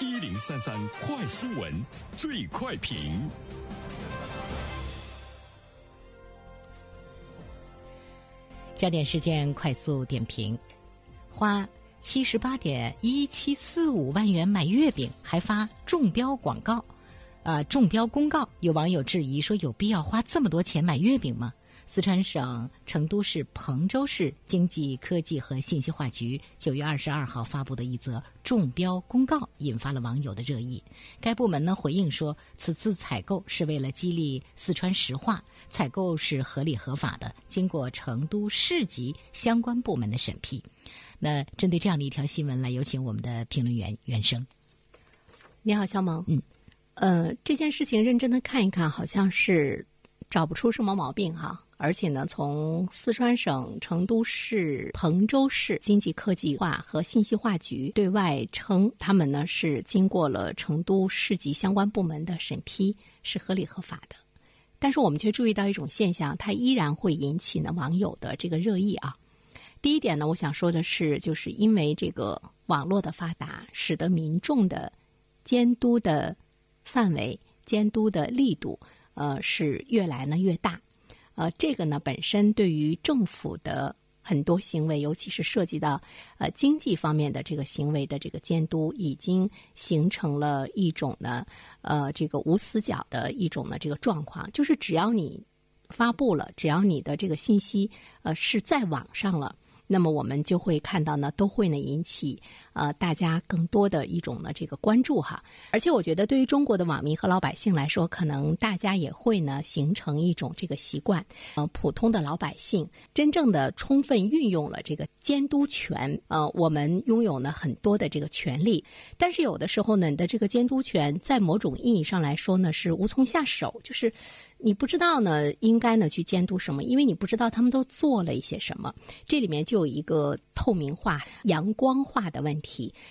一零三三快新闻，最快评。焦点事件快速点评：花七十八点一七四五万元买月饼，还发中标广告，啊，中标公告。有网友质疑说：“有必要花这么多钱买月饼吗？”四川省成都市彭州市经济科技和信息化局九月二十二号发布的一则中标公告，引发了网友的热议。该部门呢回应说，此次采购是为了激励四川石化，采购是合理合法的，经过成都市级相关部门的审批。那针对这样的一条新闻，来有请我们的评论员袁生。你好，肖萌。嗯，呃，这件事情认真的看一看，好像是找不出什么毛病哈。而且呢，从四川省成都市彭州市经济科技化和信息化局对外称，他们呢是经过了成都市级相关部门的审批，是合理合法的。但是我们却注意到一种现象，它依然会引起呢网友的这个热议啊。第一点呢，我想说的是，就是因为这个网络的发达，使得民众的监督的范围、监督的力度，呃，是越来呢越大。呃，这个呢，本身对于政府的很多行为，尤其是涉及到呃经济方面的这个行为的这个监督，已经形成了一种呢，呃，这个无死角的一种呢这个状况，就是只要你发布了，只要你的这个信息呃是在网上了。那么我们就会看到呢，都会呢引起呃大家更多的一种呢这个关注哈。而且我觉得，对于中国的网民和老百姓来说，可能大家也会呢形成一种这个习惯。呃，普通的老百姓真正的充分运用了这个监督权，呃，我们拥有呢很多的这个权利。但是有的时候呢，你的这个监督权在某种意义上来说呢是无从下手，就是。你不知道呢，应该呢去监督什么？因为你不知道他们都做了一些什么。这里面就有一个透明化、阳光化的问题。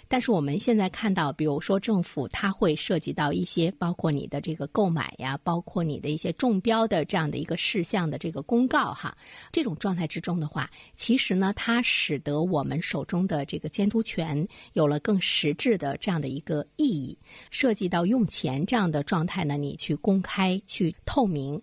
但是我们现在看到，比如说政府，它会涉及到一些，包括你的这个购买呀，包括你的一些中标的这样的一个事项的这个公告哈。这种状态之中的话，其实呢，它使得我们手中的这个监督权有了更实质的这样的一个意义。涉及到用钱这样的状态呢，你去公开、去透。明，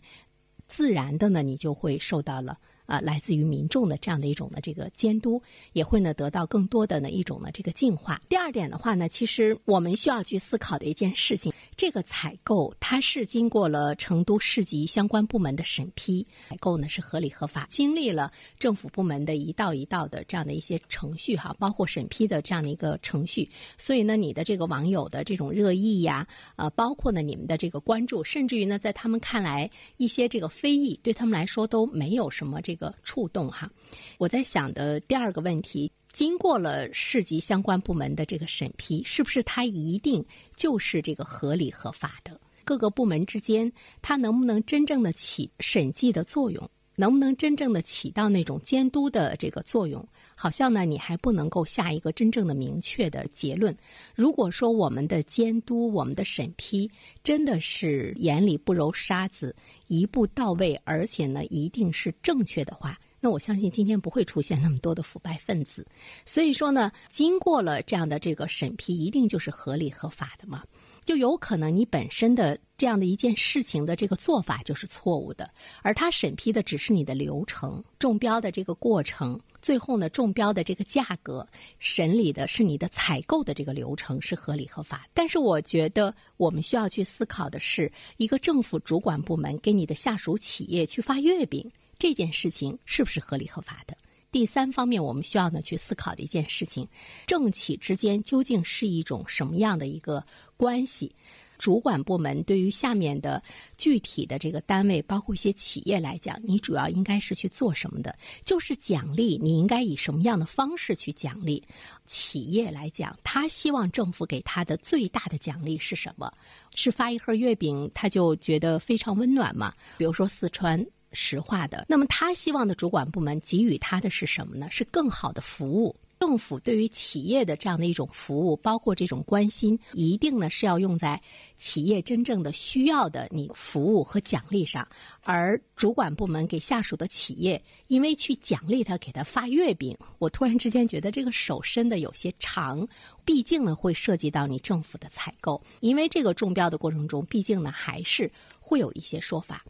自然的呢，你就会受到了。啊，来自于民众的这样的一种的这个监督，也会呢得到更多的呢一种呢这个净化。第二点的话呢，其实我们需要去思考的一件事情，这个采购它是经过了成都市级相关部门的审批，采购呢是合理合法，经历了政府部门的一道一道的这样的一些程序哈，包括审批的这样的一个程序。所以呢，你的这个网友的这种热议呀，呃，包括呢你们的这个关注，甚至于呢在他们看来一些这个非议，对他们来说都没有什么这。这个触动哈，我在想的第二个问题，经过了市级相关部门的这个审批，是不是它一定就是这个合理合法的？各个部门之间，它能不能真正的起审计的作用？能不能真正的起到那种监督的这个作用？好像呢，你还不能够下一个真正的明确的结论。如果说我们的监督、我们的审批真的是眼里不揉沙子、一步到位，而且呢一定是正确的话，那我相信今天不会出现那么多的腐败分子。所以说呢，经过了这样的这个审批，一定就是合理合法的嘛。就有可能你本身的这样的一件事情的这个做法就是错误的，而他审批的只是你的流程、中标的这个过程，最后呢中标的这个价格，审理的是你的采购的这个流程是合理合法。但是我觉得我们需要去思考的是，一个政府主管部门给你的下属企业去发月饼这件事情是不是合理合法的？第三方面，我们需要呢去思考的一件事情，政企之间究竟是一种什么样的一个关系？主管部门对于下面的具体的这个单位，包括一些企业来讲，你主要应该是去做什么的？就是奖励，你应该以什么样的方式去奖励？企业来讲，他希望政府给他的最大的奖励是什么？是发一盒月饼，他就觉得非常温暖吗？比如说四川。实话的，那么他希望的主管部门给予他的是什么呢？是更好的服务，政府对于企业的这样的一种服务，包括这种关心，一定呢是要用在企业真正的需要的你服务和奖励上。而主管部门给下属的企业，因为去奖励他，给他发月饼，我突然之间觉得这个手伸的有些长。毕竟呢，会涉及到你政府的采购，因为这个中标的过程中，毕竟呢还是会有一些说法。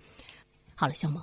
好了，小萌，